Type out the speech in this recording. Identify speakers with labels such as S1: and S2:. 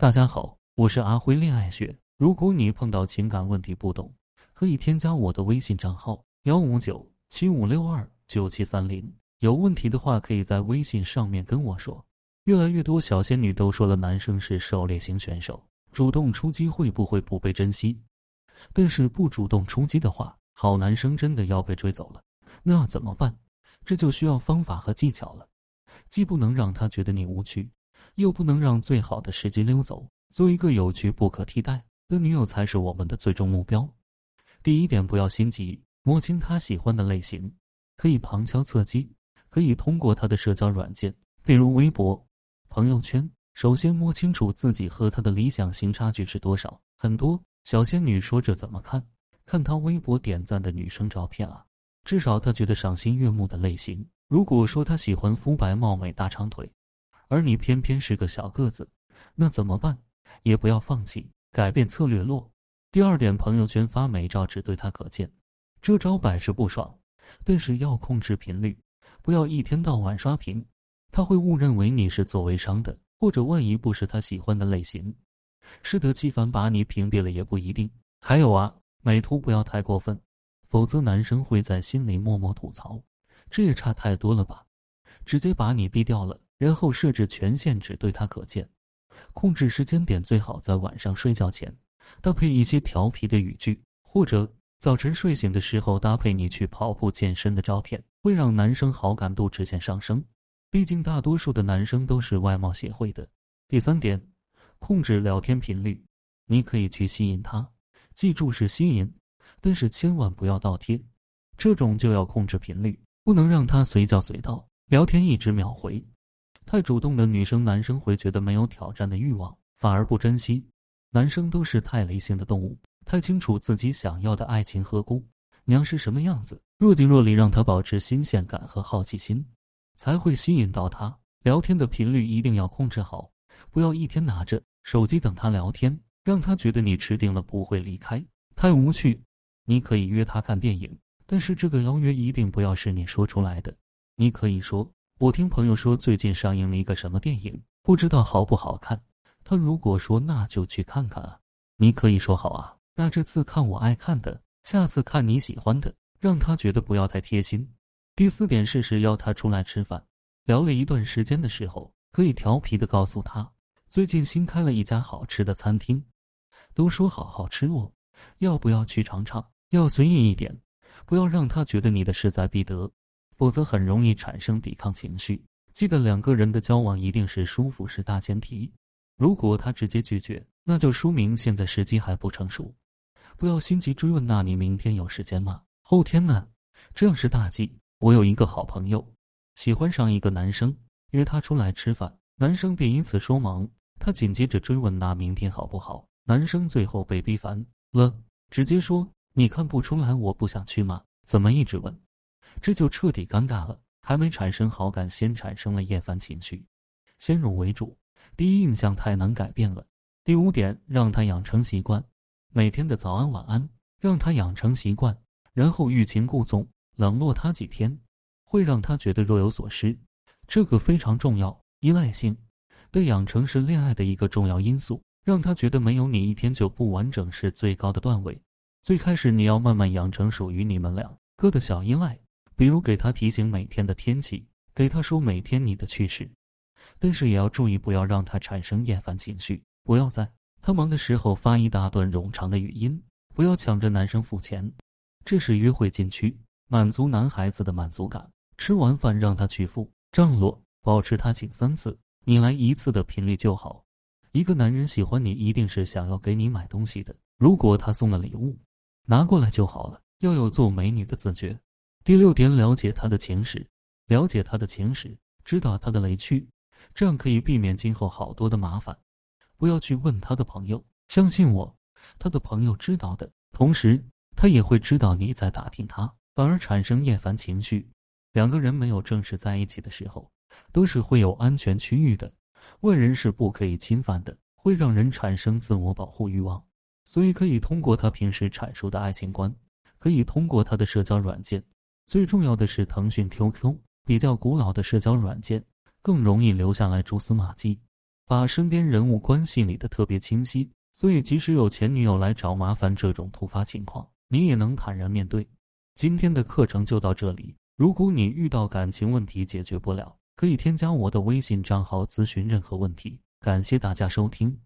S1: 大家好，我是阿辉恋爱学。如果你碰到情感问题不懂，可以添加我的微信账号幺五九七五六二九七三零。有问题的话，可以在微信上面跟我说。越来越多小仙女都说了，男生是狩猎型选手，主动出击会不会不被珍惜？但是不主动出击的话，好男生真的要被追走了，那怎么办？这就需要方法和技巧了，既不能让他觉得你无趣，又不能让最好的时机溜走。做一个有趣、不可替代的女友才是我们的最终目标。第一点，不要心急，摸清他喜欢的类型，可以旁敲侧击。可以通过他的社交软件，比如微博、朋友圈，首先摸清楚自己和他的理想型差距是多少。很多小仙女说：“这怎么看？看他微博点赞的女生照片啊，至少他觉得赏心悦目的类型。如果说他喜欢肤白貌美、大长腿，而你偏偏是个小个子，那怎么办？也不要放弃，改变策略落。第二点，朋友圈发美照只对他可见，这招百试不爽，但是要控制频率。”不要一天到晚刷屏，他会误认为你是做微商的，或者万一不是他喜欢的类型，适得其反把你屏蔽了也不一定。还有啊，美图不要太过分，否则男生会在心里默默吐槽，这也差太多了吧？直接把你毙掉了，然后设置权限只对他可见，控制时间点最好在晚上睡觉前，搭配一些调皮的语句，或者。早晨睡醒的时候，搭配你去跑步健身的照片，会让男生好感度直线上升。毕竟大多数的男生都是外貌协会的。第三点，控制聊天频率。你可以去吸引他，记住是吸引，但是千万不要倒贴。这种就要控制频率，不能让他随叫随到，聊天一直秒回。太主动的女生，男生会觉得没有挑战的欲望，反而不珍惜。男生都是太理性的动物。太清楚自己想要的爱情和姑娘是什么样子，若即若离，让他保持新鲜感和好奇心，才会吸引到他。聊天的频率一定要控制好，不要一天拿着手机等他聊天，让他觉得你吃定了不会离开，太无趣。你可以约他看电影，但是这个邀约一定不要是你说出来的。你可以说：“我听朋友说最近上映了一个什么电影，不知道好不好看。”他如果说那就去看看啊，你可以说好啊。那这次看我爱看的，下次看你喜欢的，让他觉得不要太贴心。第四点，适时邀他出来吃饭。聊了一段时间的时候，可以调皮的告诉他，最近新开了一家好吃的餐厅，都说好好吃哦，要不要去尝尝？要随意一点，不要让他觉得你的势在必得，否则很容易产生抵抗情绪。记得两个人的交往一定是舒服是大前提，如果他直接拒绝，那就说明现在时机还不成熟。不要心急追问，那你明天有时间吗？后天呢？这样是大忌。我有一个好朋友，喜欢上一个男生，约他出来吃饭，男生便因此说忙。他紧接着追问，那明天好不好？男生最后被逼烦了，直接说：“你看不出来我不想去吗？怎么一直问？”这就彻底尴尬了，还没产生好感，先产生了厌烦情绪。先入为主，第一印象太难改变了。第五点，让他养成习惯。每天的早安晚安，让他养成习惯，然后欲擒故纵，冷落他几天，会让他觉得若有所失，这个非常重要。依赖性的养成是恋爱的一个重要因素，让他觉得没有你一天就不完整是最高的段位。最开始你要慢慢养成属于你们两个的小依赖，比如给他提醒每天的天气，给他说每天你的趣事，但是也要注意不要让他产生厌烦情绪，不要在。他忙的时候发一大段冗长的语音，不要抢着男生付钱，这是约会禁区，满足男孩子的满足感。吃完饭让他去付账落，保持他请三次，你来一次的频率就好。一个男人喜欢你，一定是想要给你买东西的。如果他送了礼物，拿过来就好了，要有做美女的自觉。第六点，了解他的情史，了解他的情史，知道他的雷区，这样可以避免今后好多的麻烦。不要去问他的朋友，相信我，他的朋友知道的，同时他也会知道你在打听他，反而产生厌烦情绪。两个人没有正式在一起的时候，都是会有安全区域的，外人是不可以侵犯的，会让人产生自我保护欲望。所以可以通过他平时阐述的爱情观，可以通过他的社交软件，最重要的是腾讯 QQ，比较古老的社交软件，更容易留下来蛛丝马迹。把身边人物关系理得特别清晰，所以即使有前女友来找麻烦这种突发情况，你也能坦然面对。今天的课程就到这里，如果你遇到感情问题解决不了，可以添加我的微信账号咨询任何问题。感谢大家收听。